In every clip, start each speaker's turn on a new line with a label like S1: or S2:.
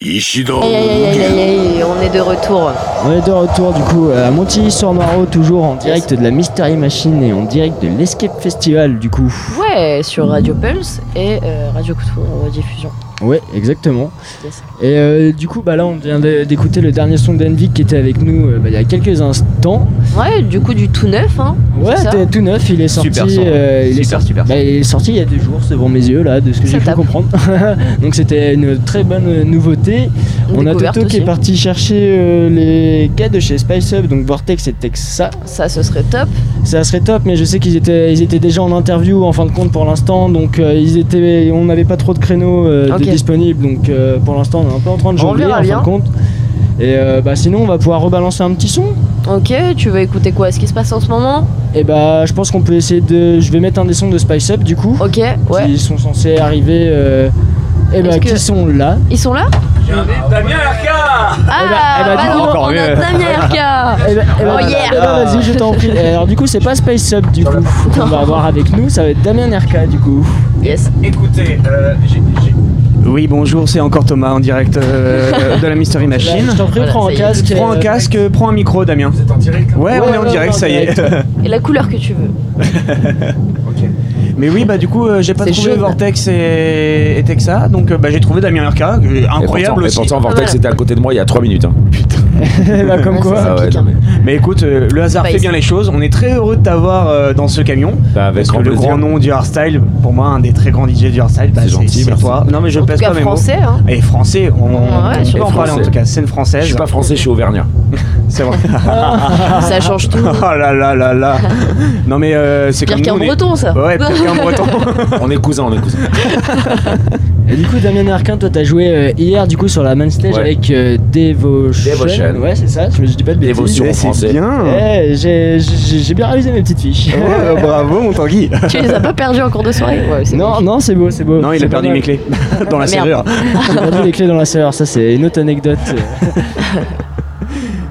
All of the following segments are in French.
S1: Ishida
S2: Aïe, on est de retour.
S3: On est de retour du coup à Montilly-sur-Marot, toujours en direct de la Mystery Machine et en direct de l'Escape Festival du coup.
S2: Ouais, sur Radio Pulse et euh, Radio Couture en diffusion.
S3: Ouais, exactement. Et euh, du coup, bah là, on vient d'écouter le dernier son d'Envik qui était avec nous euh, bah, il y a quelques instants.
S2: Ouais, du coup, du tout neuf, hein.
S3: Ouais,
S2: ça
S3: tout neuf, il est sorti.
S4: Super
S3: euh, il est
S4: Super,
S3: sorti-
S4: super
S3: bah, il est sorti il y a deux jours devant mes yeux là, de ce que
S2: Ça
S3: j'ai pu comprendre. Donc c'était une très bonne nouveauté.
S2: Une
S3: on a Toto qui est parti chercher euh, les gars de chez Spice Up, donc Vortex et Texa.
S2: Ça, ce serait top.
S3: Ça serait top, mais je sais qu'ils étaient, ils étaient déjà en interview en fin de compte pour l'instant, donc euh, ils étaient, on n'avait pas trop de créneaux euh, Disponibles, donc euh, pour l'instant on est un peu en train de
S2: On
S3: jongler en fin de compte. Et euh, bah sinon on va pouvoir rebalancer un petit son.
S2: Ok, tu veux écouter quoi? Ce qui se passe en ce moment?
S3: Et bah je pense qu'on peut essayer de, je vais mettre un des sons de Spice Up du coup,
S2: Ok, ouais.
S3: qui sont censés arriver, euh, et bah
S2: Est-ce que-
S3: qui sont là?
S2: Ils sont là?
S4: Damien RK
S2: Ah,
S3: eh bah,
S2: bah
S3: dis
S2: non,
S4: donc. Encore mieux.
S2: Damien RK
S3: Eh bah, eh bah,
S2: Oh, yeah.
S3: eh bah, vas-y je t'en prie. Alors du coup c'est pas Spice Up du coup qu'on va avoir avec nous, ça va être Damien RK du coup.
S2: Yes.
S4: Écoutez, euh, j'ai- Oui, bonjour, c'est encore Thomas en direct euh, de la Mystery Machine.
S3: Je t'en prie
S2: Voilà,
S3: prends un casque.
S4: Prends un
S3: euh,
S4: casque, prends un micro, Damien. Vous êtes en direct Ouais,
S3: Ouais,
S4: on est en direct, ça y est.
S2: Et la couleur que tu veux.
S4: Mais oui, bah du coup, euh, j'ai pas trouvé. Vortex et, et Texa, donc euh, bah, j'ai trouvé Damien RK, euh,
S1: Et
S4: incroyable
S1: pourtant, et
S4: aussi.
S1: pourtant, Vortex
S2: Ouais.
S1: était à côté de moi il y a 3 minutes. hein.
S3: bah, comme
S2: Ouais,
S3: quoi.
S1: Ah ouais, non,
S2: hein.
S1: mais-
S4: Mais écoute, euh, le hasard fait
S2: ici.
S4: bien les choses. On est très heureux de t'avoir euh, dans ce camion.
S1: Bah, avec
S4: Parce que le grand nom du hardstyle, pour moi, un des très grands DJ du hardstyle, bah,
S1: C'est gentil,
S4: c'est
S1: merci.
S4: toi. Non mais je
S2: En tout
S4: pèse
S2: cas,
S4: pas mes mots.
S2: français, hein.
S4: Et français, on,
S2: Ouais,
S4: on
S2: sur-
S4: peut en parler en tout cas. Scène
S1: Je
S4: française.
S1: suis pas français, je suis auvergnat.
S4: C'est vrai.
S2: Ça change tout.
S4: oh là là là là. Non mais euh, c'est
S2: Pire qu'un breton, ça.
S4: Ouais, pire qu'un breton.
S1: On est cousins, on est cousins.
S3: Et du coup, Damien Arquin, toi, t'as joué euh, hier du coup sur la main stage
S1: Ouais.
S3: avec euh, Devotion.
S1: Devotion.
S3: Ouais, c'est ça. Je me dis pas de bêtises.
S1: Devotion.
S4: Eh,
S1: en français.
S4: c'est bien.
S3: Eh, j'ai- bien réalisé mes petites fiches.
S4: Ouais, bravo mon Tanguy.
S2: tu les as pas perdus en cours de soirée Ouais,
S3: non, non, c'est beau, c'est beau.
S4: Non, il a perdu
S3: mal.
S4: mes clés dans la serrure.
S3: J'ai perdu les clés dans la serrure. Ça, c'est une autre anecdote.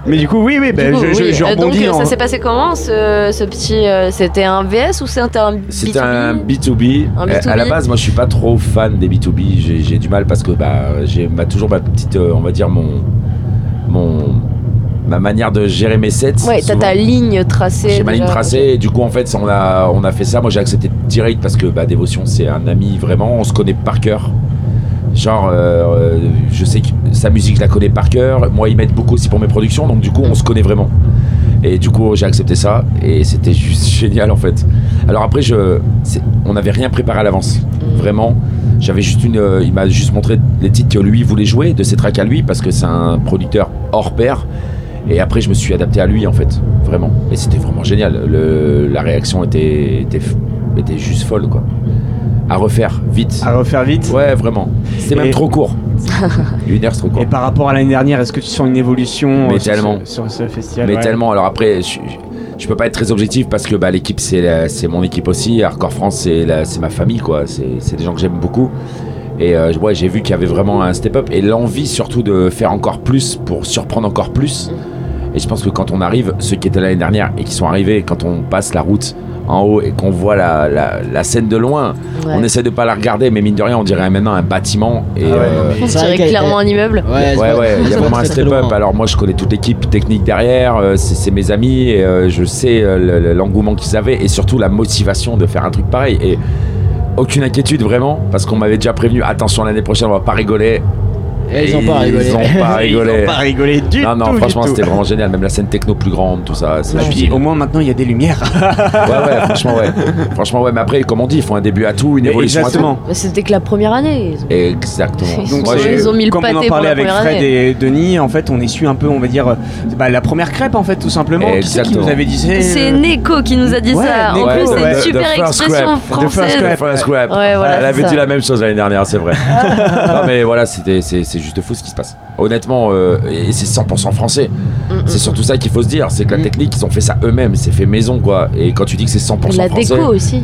S4: Mais du coup, oui, oui, bah,
S2: coup,
S4: je,
S2: oui.
S4: je
S2: Euh, Donc,
S4: rebondis
S2: euh,
S4: en-
S2: ça s'est passé comment ce, ce petit. euh, c'était un VS ou c'était un
S1: C'était
S2: B2B?
S1: un B2B.
S2: Un
S1: Euh,
S2: B2B.
S1: À la base, moi, je suis pas trop fan des B2B. J'ai j'ai du mal parce que bah, j'ai ma- toujours ma petite, euh, on va dire mon, mon, ma manière de gérer mes sets.
S2: Ouais, t'as
S1: souvent.
S2: ta ligne tracée.
S1: J'ai ma ligne
S2: déjà.
S1: tracée et du coup en fait on a, on a fait ça, moi j'ai accepté direct parce que bah, Dévotion c'est un ami vraiment, on se connaît par cœur. Genre euh, euh, je sais que sa musique je la connais par cœur, moi il m'aide beaucoup aussi pour mes productions donc du coup on se connaît vraiment. Et du coup j'ai accepté ça et c'était juste génial en fait. Alors après je, on n'avait rien préparé à l'avance, vraiment. J'avais juste une, euh, il m'a juste montré les titres que lui voulait jouer, de ses tracks à lui parce que c'est un producteur hors pair. Et après, je me suis adapté à lui, en fait, vraiment. Et c'était vraiment génial. Le, la réaction était, était, était juste folle, quoi. À refaire, vite.
S4: à refaire vite.
S1: Ouais, vraiment. C'était même trop court. Une heure, c'est trop court.
S4: Et par rapport à l'année dernière, est-ce que tu sens une évolution
S1: Mais
S4: euh, sur,
S1: tellement.
S4: ce, sur ce festival
S1: Mais
S4: ouais.
S1: tellement. Alors après, je, je peux pas être très objectif parce que bah, l'équipe, c'est c'est mon équipe aussi. Hardcore France, c'est c'est ma famille, quoi. C'est c'est des gens que j'aime beaucoup. Et euh, ouais, j'ai vu qu'il y avait vraiment un step-up et l'envie surtout de faire encore plus pour surprendre encore plus. Et je pense que quand on arrive, ceux qui étaient l'année dernière et qui sont arrivés, quand on passe la route en haut et qu'on voit la, la- la scène de loin,
S2: Ouais.
S1: on essaie de pas la regarder, mais mine de rien, on dirait maintenant un bâtiment. Et,
S4: Ah ouais,
S1: euh,
S2: On dirait clairement un immeuble.
S3: Ouais,
S1: Ouais, ouais, il y a vraiment un
S3: très, très
S1: step up.
S3: loin.
S1: Alors, moi, je connais toute l'équipe technique derrière, euh, c'est mes amis, et euh, je sais euh, le- le- l'engouement qu'ils avaient et surtout la motivation de faire un truc pareil. Et aucune inquiétude vraiment, parce qu'on m'avait déjà prévenu attention, l'année prochaine, on va pas rigoler.
S3: Et ils ont pas rigolé.
S1: Ils ont pas rigolé.
S4: Ils ont pas rigolé du
S1: non, non,
S4: tout. du
S1: franchement,
S4: tout.
S1: c'était vraiment génial. Même la scène techno plus grande, tout ça. juste-
S4: au moins maintenant il y a des lumières.
S1: Ouais, ouais, franchement, ouais. Franchement, ouais. Mais après, comme on dit, il faut un début à tout, une évolution
S4: Exactement.
S2: Mais c'était que la première année. ils ont-
S1: à tout. Exactement.
S2: Ils
S4: Donc
S1: Moi,
S2: ils ont mis le
S4: comme on en parlait
S2: la
S4: avec Fred
S2: année.
S4: et Denis, en fait, on est su un peu, on va dire, euh, bah, la première crêpe en fait, tout simplement. Qui c'est qui nous avait dit ça
S2: C'est
S4: euh,
S2: Neko qui nous a dit
S4: Ouais,
S2: ça. En plus, c'est une
S1: The-
S2: super expression
S1: scrap.
S4: The first
S2: française. voilà,
S1: Elle avait dit la même chose l'année dernière, c'est vrai. non, mais voilà, c'était, c'est, juste fou ce qui se passe. Honnêtement, euh, et c'est 100% français.
S2: Mm, mm.
S1: C'est surtout ça qu'il faut se dire, c'est que la
S3: Mm.
S1: technique, ils ont fait ça eux-mêmes, c'est fait maison, quoi. Et quand tu dis que c'est 100%
S2: La
S1: français,
S2: déco aussi.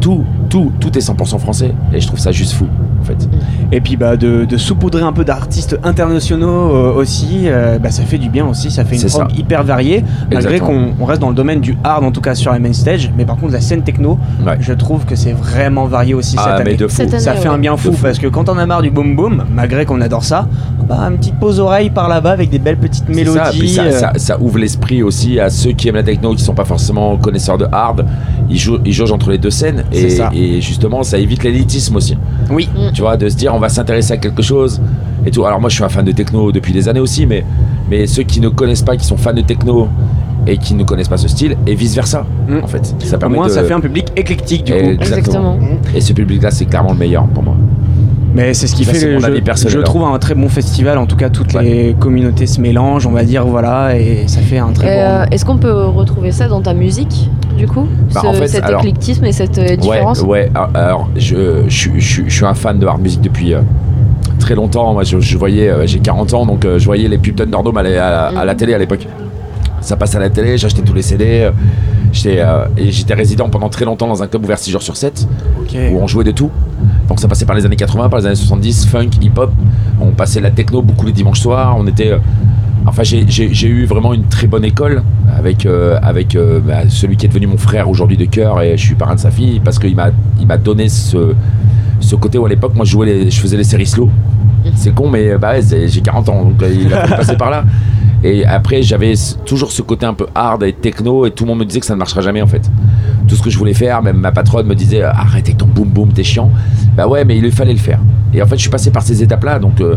S1: tout, tout, tout est 100% français. Et je trouve ça juste fou, en fait.
S4: Et puis bah, de, de saupoudrer un peu d'artistes internationaux euh, aussi, euh, bah, ça fait du bien aussi, ça fait une prog hyper variée, malgré qu'on on reste dans le domaine du hard en tout cas sur la main stage, mais par contre la scène techno,
S1: Ouais.
S4: je trouve que c'est vraiment varié aussi
S1: Ah,
S4: cette
S1: mais
S4: année.
S1: de fou.
S2: Cette année,
S4: Ça fait
S2: ouais.
S4: un bien fou parce que quand on a marre du boom boom, malgré qu'on adore ça, bah une petite pause oreille par là-bas avec des belles petites mélodies.
S1: ça, puis ça,
S4: euh,
S1: ça- ça ouvre l'esprit aussi à ceux qui aiment la techno, qui sont pas forcément connaisseurs de hard. Ils, ils jaugent entre les deux scènes et,
S4: ça.
S1: et justement ça évite l'élitisme aussi.
S4: Oui,
S1: Tu vois, de se dire on va s'intéresser à quelque chose et tout. Alors moi je suis un fan de techno depuis des années aussi, mais, mais ceux qui ne connaissent pas, qui sont fans de techno et qui ne connaissent pas ce style et vice versa
S4: Mm.
S1: en fait. Ça
S4: au
S1: permet
S4: moins
S1: de...
S4: ça fait un public éclectique du coup.
S1: Exactement.
S2: Exactement.
S1: Et ce public-là c'est clairement le meilleur pour moi.
S4: Mais c'est ce qui fait,
S1: mon
S4: je,
S1: avis personnel,
S4: je
S1: hein.
S4: trouve, un très bon festival. En tout cas, toutes
S1: Ouais.
S4: les communautés se mélangent, on va dire, voilà, et ça fait un très
S2: Euh,
S4: bon.
S2: Est-ce qu'on peut retrouver ça dans ta musique, du coup
S1: Bah,
S2: Ce-
S1: en fait,
S2: Cet
S1: alors-
S2: éclectisme et cette euh, différence?
S1: Ouais, ouais. Alors, Alors, je, je, je, je suis un fan de hard music depuis euh, très longtemps. Moi, je, je voyais, euh, j'ai 40 ans, donc euh, je voyais les pubs d'Underdome à, la- à, la- à la télé à l'époque. Ça passe à la télé, j'achetais tous les CD. Euh, J'étais, euh, résident pendant très longtemps dans un club ouvert 6 jours sur 7
S4: Ok.
S1: où on jouait de tout. Donc ça passait par les années 80, par les années 70, funk, hip-hop. On passait la techno beaucoup les dimanches soirs. On était. euh, Enfin, j'ai- eu vraiment une très bonne école avec, euh, avec euh, bah, celui qui est devenu mon frère aujourd'hui de cœur et je suis parrain de sa fille parce qu'il m'a donné ce, ce côté où à l'époque, moi je, jouais les, je faisais les séries slow. C'est con, mais bah j'ai 40 ans donc il a passer par là. Et après, j'avais toujours ce côté un peu hard et techno et tout le monde me disait que ça ne marchera jamais en fait tout ce que je voulais faire, même ma patronne me disait arrête avec ton boum boum, t'es chiant. Bah ouais, mais il fallait le faire. Et en fait, je suis passé par ces étapes-là, donc euh,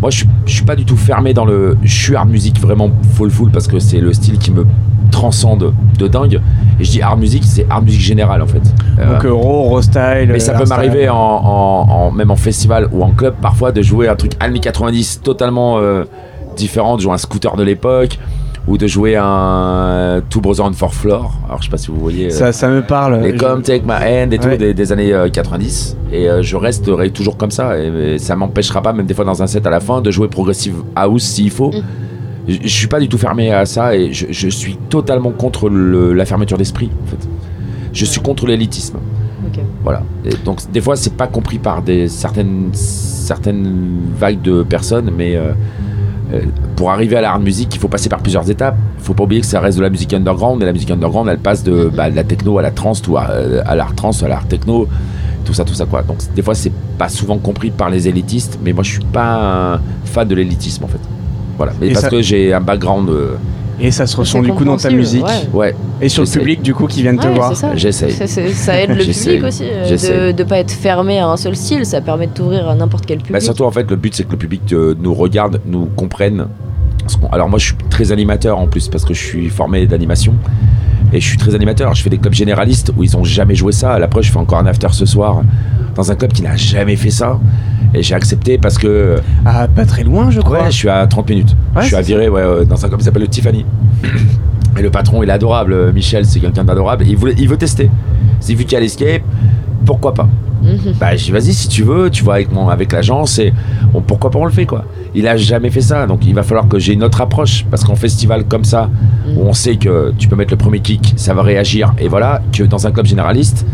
S1: moi je suis, je suis pas du tout fermé dans le. Je suis hard music vraiment full full parce que c'est le style qui me transcende de dingue. Et je dis hard music, c'est hard music général en fait. Euh,
S4: Donc, Euro, Euro Style.
S1: mais ça
S4: euh,
S1: peut m'arriver en, en- en- même en festival ou en club parfois de jouer un truc années 90 totalement euh, différent, de jouer un scooter de l'époque ou de jouer un Two Brothers on Four Floor. Alors je sais pas si vous voyez. euh,
S4: Ça, ça me parle.
S1: les
S4: Je-
S1: Come Take My Hand et tout
S4: Ouais.
S1: des, des années euh, 90 et euh, je resterai toujours comme ça et, et ça m'empêchera pas même des fois dans un set à la fin de jouer progressive house s'il faut
S2: Mm.
S1: je, je suis pas du tout fermé à ça et je, je suis totalement contre le- la fermeture d'esprit en fait je suis contre l'élitisme voilà et donc des fois c'est pas compris par des certaines certaines vagues de personnes mais euh, euh, pour arriver à la hard music, il faut passer par plusieurs étapes. Il faut pas oublier que ça reste de la musique underground et la musique underground, elle passe de, bah, de la techno à la trance, ou à, à l'art trance, à l'art techno, tout ça, tout ça quoi. Donc des fois c'est pas souvent compris par les élitistes, mais moi je suis pas un fan de l'élitisme en fait. Voilà, mais
S4: Et
S1: parce
S4: ça-
S1: que j'ai un background, euh,
S4: Et ça se ressent du coup dans ta musique.
S2: ouais.
S4: Et sur le public du coup qui viennent te voir.
S1: J'essaye.
S2: Ça, aide le public aussi euh, de ne pas être fermé à un seul style. Ça permet de t'ouvrir à n'importe quel public.
S1: Bah, surtout en fait le but c'est que le public euh, nous regarde, nous comprenne. Alors moi je suis très animateur en plus parce que je suis formé d'animation et je suis très animateur. Je fais des clubs généralistes où ils ont jamais joué ça. À la preuve je fais encore un after ce soir dans un club qui n'a jamais fait ça et j'ai accepté parce que
S4: Ah, pas très loin, je crois.
S1: ouais je suis à 30 minutes.
S4: Ouais,
S1: je suis à virer ouais, euh, dans un club qui s'appelle le Tiffany. Et le patron il est adorable. Michel c'est quelqu'un d'adorable. Et Il, voulait, il veut tester. C'est vu qu'il y a l'escape, pourquoi pas?
S2: Mhm.
S1: bah j'ai dit vas-y si tu veux, tu vois avec mon avec l'agence et on- pourquoi pas on le fait quoi. Il a jamais fait ça donc il va falloir que j'ai une autre approche parce qu'en festival comme ça où on sait que tu peux mettre le premier kick, ça va réagir et voilà que dans un club généraliste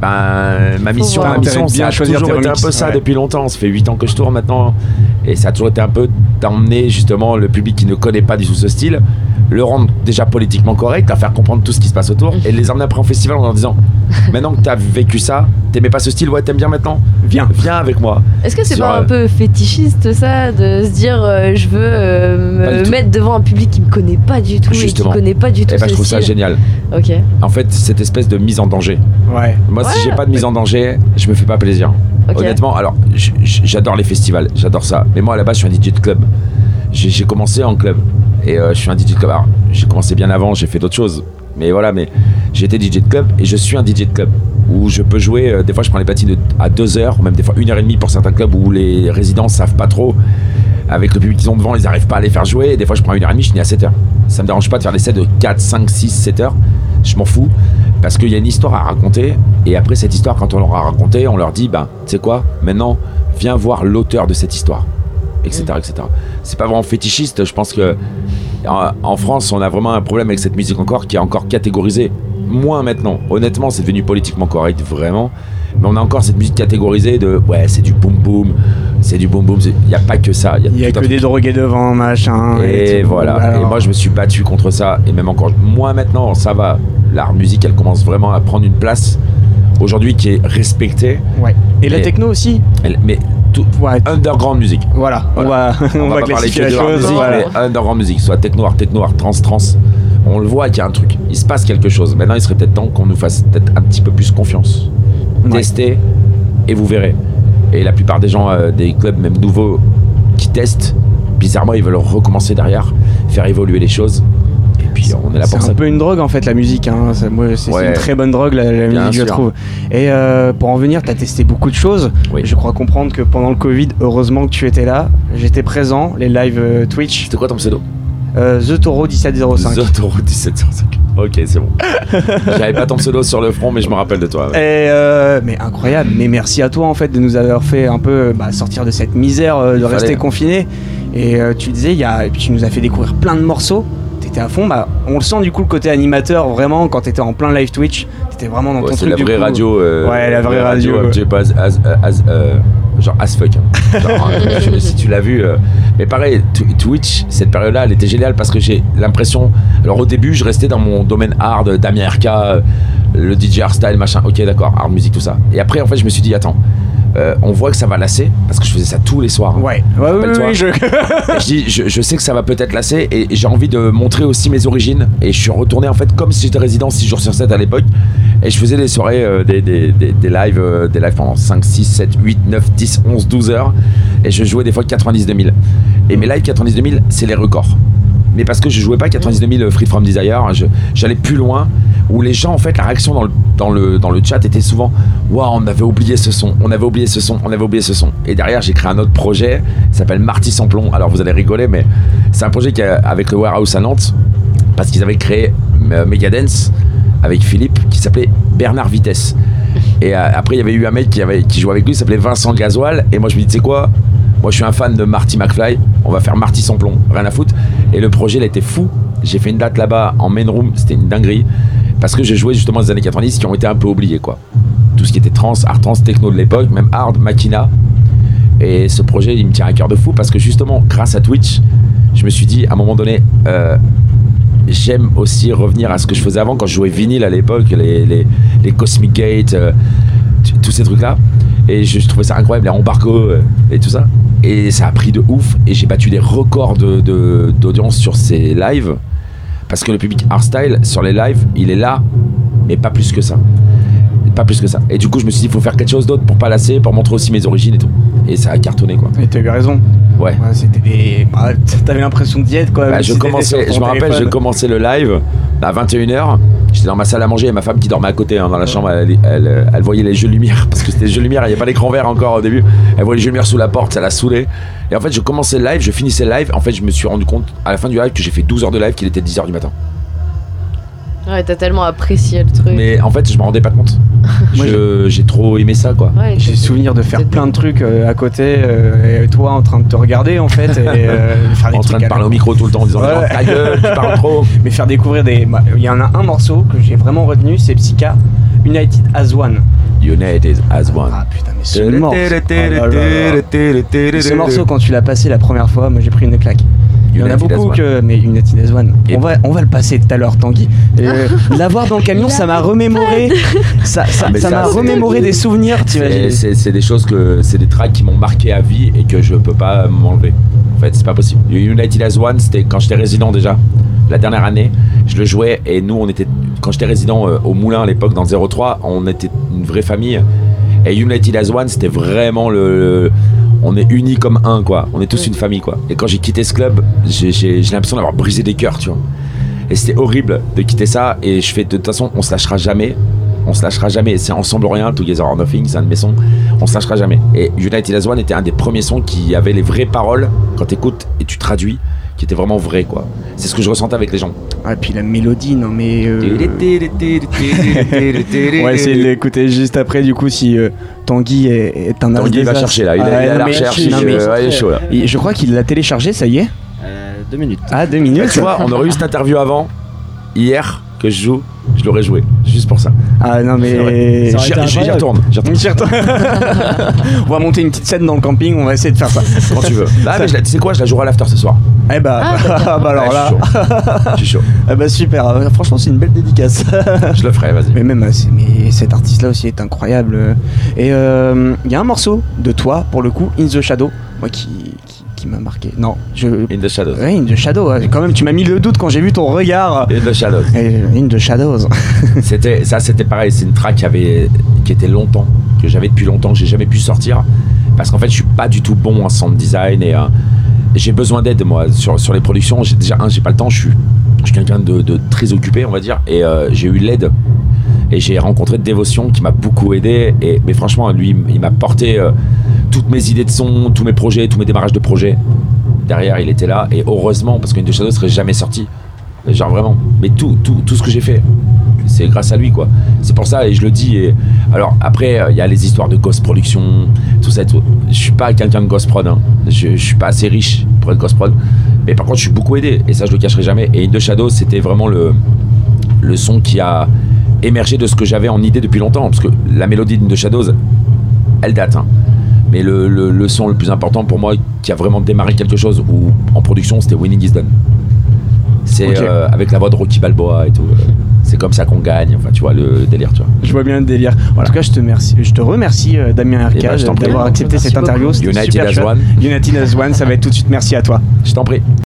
S1: ben ma mission, ma mission ça a
S4: choisir
S1: toujours été un peu ça
S4: ouais.
S1: depuis longtemps. Ça fait 8 ans que je tourne maintenant et ça a toujours été un peu d'emmener justement le public qui ne connaît pas du tout ce style, le rendre déjà politiquement correct, à faire comprendre tout ce qui se passe autour et les emmener après en festival en leur disant maintenant que tu as vécu ça, t'aimais pas ce style, ouais t'aimes bien maintenant
S4: Viens.
S1: viens avec moi.
S2: Est-ce que c'est
S1: Sur,
S2: pas
S1: euh,
S2: un peu fétichiste ça de se dire euh, je veux euh, me
S1: tout.
S2: mettre devant un public qui me connaît pas du tout
S1: Justement.
S2: et qui connaît pas du tout
S1: Et ben,
S2: ce
S1: je trouve ça génial.
S2: Ok.
S1: En fait, cette espèce de mise en danger.
S4: Ouais.
S1: Moi, si
S2: Ouais.
S1: j'ai pas de mise en danger, je me fais pas plaisir.
S2: Ok.
S1: Honnêtement, alors j'adore les festivals, j'adore ça. Mais moi, à la base, je suis un DJ de club. J'ai j'ai commencé en club et euh, je suis un DJ de club. J'ai commencé bien avant, j'ai fait d'autres choses. Mais voilà, mais été DJ de club et je suis un DJ de club où je peux jouer. euh, des fois, je prends les platines à 2 heures, même des fois 1 heure et demie pour certains clubs où les résidents savent pas trop. Avec le public qu'ils ont devant, ils arrivent pas à les faire jouer. Et des fois, je prends 1 heure et demie, je finis à 7 heures. Ça me dérange pas de faire des sets de 4, 5, 6, 7 heures. Je m'en fous parce qu'il y a une histoire à raconter. Et après cette histoire, quand on leur a raconté, on leur dit, ben, tu sais quoi, maintenant, viens voir l'auteur de cette histoire, etc., etc. C'est pas vraiment fétichiste. Je pense que en, en France, on a vraiment un problème avec cette musique encore qui est encore catégorisée. Moins maintenant. Honnêtement, c'est devenu politiquement correct, vraiment. Mais on a encore cette musique catégorisée de ouais, c'est du boom boom, c'est du boom boom. Il n'y a pas que ça.
S4: Il y a que des drogués devant, machin.
S1: Et
S4: tout.
S1: voilà.
S4: Alors,
S1: Et moi, je me suis battu contre ça. Et même encore, moi maintenant, ça va. L'art musique, elle commence vraiment à prendre une place aujourd'hui qui est respectée.
S4: Ouais. Et la techno aussi
S1: Elle- mais tout
S4: Ouais.
S1: underground musique.
S4: Voilà, on va, on
S1: On,
S4: va
S1: va, pas parler
S4: classifier
S1: que
S4: la chose.
S1: musique,
S4: voilà.
S1: mais underground musique, soit techno art, techno art, trans, trans. On le voit qu'il y a un truc. Il se passe quelque chose. Maintenant, il serait peut-être temps qu'on nous fasse peut-être un petit peu plus confiance.
S4: Ouais.
S1: Tester et vous verrez. Et la plupart des gens, euh, des clubs même nouveaux, qui testent, bizarrement, ils veulent recommencer derrière, faire évoluer les choses. Et puis, on est là
S4: C'est
S1: pour ça.
S4: un peu une drogue en fait la musique. Hein. Moi, c'est
S1: Ouais.
S4: une très bonne drogue la, musique je trouve. Et euh, pour en venir, tu as testé beaucoup de choses.
S1: Oui.
S4: Je crois comprendre que pendant le Covid, heureusement que tu étais là. J'étais présent, les lives euh, Twitch.
S1: C'était quoi ton pseudo?
S4: Euh, The Toro 1705.
S1: Zotoro 1705. Ok, c'est bon. J'avais pas ton pseudo sur le front, mais je me rappelle de toi. ouais.
S4: Et euh, mais incroyable, mais merci à toi en fait de nous avoir fait un peu bah, sortir de cette misère euh, de
S1: Il fallait.
S4: rester confiné. Et euh, tu disais, il y a, et puis tu nous as fait découvrir plein de morceaux. T'étais à fond, bah, on le sent du coup le côté animateur vraiment quand t'étais en plein live Twitch. T'étais vraiment dans
S1: Ouais,
S4: ton
S1: c'est
S4: truc
S1: la
S4: du
S1: vraie
S4: coup.
S1: radio. euh,
S4: Ouais, la vraie radio, ouais.
S1: peu as, as- as- euh, genre as fuck. hein. Genre, euh, je- si tu l'as vu. euh, mais pareil, Tw- Twitch, cette période-là, elle était géniale parce que j'ai l'impression. Alors au début, je restais dans mon domaine hard, Damien RK, euh, le DJ hardstyle, machin. Ok, d'accord, hard musique, tout ça. Et après, en fait, je me suis dit, attends, euh, on voit que ça va lasser parce que je faisais ça tous les soirs. hein.
S4: Ouais, ouais, ouais, oui, je...
S1: Dis, je, je sais que ça va peut-être lasser et j'ai envie de montrer aussi mes origines. Et je suis retourné en fait comme si j'étais résident 6 jours sur 7 à l'époque. Et je faisais des soirées, euh, des, des, des, des lives, euh, des lives pendant 5, 6, 7, 8, 9, 10, 11, 12 heures. Et je jouais des fois 90 2000. Et mes lives 90 2000, c'est les records. Mais parce que je jouais pas 90 2000 Free From Desire, j'allais plus loin. Où les gens, en fait, la réaction dans le, chat était souvent Waouh, on avait oublié ce son, on avait oublié ce son, on avait oublié ce son. Et derrière, j'ai créé un autre projet, s'appelle Marty Samplon. Alors vous allez rigoler, mais c'est un projet avec le Warehouse à Nantes, parce qu'ils avaient créé euh, Megadance avec Philippe, qui s'appelait Bernard Vitesse. Et euh, après, il y avait eu un mec qui, jouait avec lui, s'appelait Vincent Gasoil. Et moi, je me dis, tu sais quoi? Moi, je suis un fan de Marty McFly. On va faire Marty Samplon, rien à foutre. Et le projet, il était fou. J'ai fait une date là-bas en main room, c'était une dinguerie. Parce que j'ai joué justement des années 90 qui ont été un peu oubliés, quoi. Tout ce qui était trans, art trans, techno de l'époque, même hard, machina. Et ce projet, il me tient à cœur de fou parce que justement, grâce à Twitch, je me suis dit, à un moment donné, euh, j'aime aussi revenir à ce que je faisais avant quand je jouais vinyle à l'époque, les, les, les Cosmic Gate, euh, tous ces trucs-là. Et je, je trouvais ça incroyable, les embargo euh, et tout ça. Et ça a pris de ouf. Et j'ai battu des records de- de- d'audience sur ces lives. Parce que le public hardstyle, sur les lives, il est là, mais pas plus que ça. Pas plus que ça. Et du coup, je me suis dit, il faut faire quelque chose d'autre pour pas lasser, pour montrer aussi mes origines et tout. Et ça a cartonné, quoi.
S4: Et t'as eu raison.
S1: Ouais.
S4: Ouais, c'était des. bah, T'avais l'impression d'y être quoi.
S1: Bah, je commençais, je me rappelle, je commençais le live à 21h. J'étais dans ma salle à manger et ma femme qui dormait à côté hein, dans la chambre, elle, voyait les jeux de lumière parce que c'était les jeux de lumière, il n'y avait pas l'écran vert encore au début. Elle voyait les jeux de lumière sous la porte, ça l'a saoulé. Et en fait, je commençais le live, je finissais le live. En fait, je me suis rendu compte à la fin du live que j'ai fait 12 heures de live qu'il était 10h du matin.
S2: Ouais, t'as tellement apprécié le truc.
S1: Mais en fait, je me rendais pas compte. J'ai trop aimé ça quoi.
S2: Ouais,
S4: J'ai souvenir de faire plein de trucs euh, à côté, euh, et toi en train de te regarder en fait, et euh, faire des
S1: En train de parler au micro tout le temps en disant
S4: Ouais.
S1: ta gueule, tu parles trop.
S4: Mais faire découvrir des. bah, Il y en a un morceau que j'ai vraiment retenu, c'est Psycha, United as One.
S1: United as one.
S4: Ah putain, mais ce morceau. là là. Ce morceau, quand tu l'as passé la première fois, moi j'ai pris une claque. Il y en a beaucoup que. Mais United as One.
S1: Et-
S4: On va, on va le passer tout à l'heure, Tanguy. Euh, L'avoir dans le camion, ça m'a remémoré. Ça ça-
S1: Ah, mais
S4: ça
S1: ça,
S4: m'a
S1: c'est-
S4: remémoré des souvenirs,
S1: C'est-
S4: t'imagines
S1: C'est c'est des choses que c'est des tracks qui m'ont marqué à vie et que je peux pas m'enlever. En fait, c'est pas possible. United as One, c'était quand j'étais résident déjà. La dernière année, je le jouais et nous, on était quand j'étais résident euh, au Moulin à l'époque dans le 03, on était une vraie famille. Et United as One, c'était vraiment le, le- on est unis comme un quoi. On est tous une famille quoi. Et quand j'ai quitté ce club, j'ai l'impression d'avoir brisé des cœurs, tu vois. Et c'était horrible de quitter ça. Et je fais de toute façon, on se lâchera jamais. On se lâchera jamais. C'est ensemble rien, Together or Nothing, c'est un de mes sons. On se lâchera jamais. Et United as One était un des premiers sons qui avait les vraies paroles quand t'écoutes et tu traduis, qui était vraiment vrai quoi. C'est ce que je ressentais avec les gens.
S4: Ah, puis la mélodie, non mais. euh, On va essayer de l'écouter juste après, du coup, si euh, Tanguy est, est un
S1: Tanguy va chercher là, il,
S4: Ah,
S1: est- il est à la recherche,
S4: non,
S1: il,
S4: mais-
S1: euh, ouais, il est chaud là.
S4: Et je crois qu'il l'a téléchargé, ça y est
S3: Euh, deux minutes.
S4: Ah, deux
S1: Bah,
S4: minutes
S1: tu vois, on aurait eu cette interview avant, hier, que je joue. Je l'aurais joué, juste pour ça.
S4: Ah non mais
S1: J'y retourne, j'y retourne
S4: on va monter une petite scène dans le camping, on va essayer de faire ça.
S1: quand tu veux. Ah, mais tu sais quoi, je la jouerai à l'after ce soir.
S4: Eh bah,
S2: Ah,
S4: bah alors là,
S1: je suis chaud.
S4: eh bah super. Franchement, c'est une belle dédicace.
S1: Je le ferai, vas-y.
S4: mais même, mais cet artiste-là aussi est incroyable. Et euh, il y a un morceau de toi, pour le coup, In the Shadow, moi qui, qui, m'a marqué. Non, je.
S1: In the Shadows.
S4: Ouais, In the Shadow. ouais. Quand même, tu m'as mis le doute quand j'ai vu ton regard.
S1: In the Shadows.
S4: Eh, In the Shadows.
S1: C'était ça, c'était pareil. C'est une track qui avait, qui était longtemps, que j'avais depuis longtemps, que j'ai jamais pu sortir, parce qu'en fait, je suis pas du tout bon en sound design et euh, j'ai besoin d'aide moi sur, sur les productions. J'ai déjà un, j'ai pas le temps. Je suis, je suis quelqu'un de, de très occupé, on va dire, et euh, j'ai eu l'aide. Et j'ai rencontré Dévotion qui m'a beaucoup aidé. Et, mais franchement, lui, il m'a porté euh, toutes mes idées de son, tous mes projets, tous mes démarrages de projets. Derrière, il était là. Et heureusement, parce qu'une de Shadow serait jamais sorti. Genre vraiment. Mais tout, tout, tout ce que j'ai fait, c'est grâce à lui, quoi. C'est pour ça, et je le dis. Et... Alors, après, euh, il y a les histoires de Ghost Production, tout ça. Tout. Je suis pas quelqu'un de Ghost Prod. hein. Je, je suis pas assez riche pour être Ghost Prod. Mais par contre, je suis beaucoup aidé. Et ça, je le cacherai jamais. Et In The Shadow, c'était vraiment le, le son qui a émergé de ce que j'avais en idée depuis longtemps. Parce que la mélodie The Shadows, elle date. hein. Mais le, le- le son le plus important pour moi, qui a vraiment démarré quelque chose, ou en production, c'était Winning is Done. C'est euh, avec la voix de Rocky Balboa et tout. euh, C'est comme ça qu'on gagne. Enfin, tu vois, le délire, tu vois.
S4: Je vois bien le délire. En tout cas, je te, remercie, je te remercie, euh, Damien
S1: Eh ben,
S4: Arcade,
S1: je t'en prie.
S4: d'avoir accepté cette interview.
S1: United
S4: super
S1: as
S4: chouette.
S1: one.
S4: United as one, ça va être tout de suite. Merci à toi.
S1: Je t'en prie.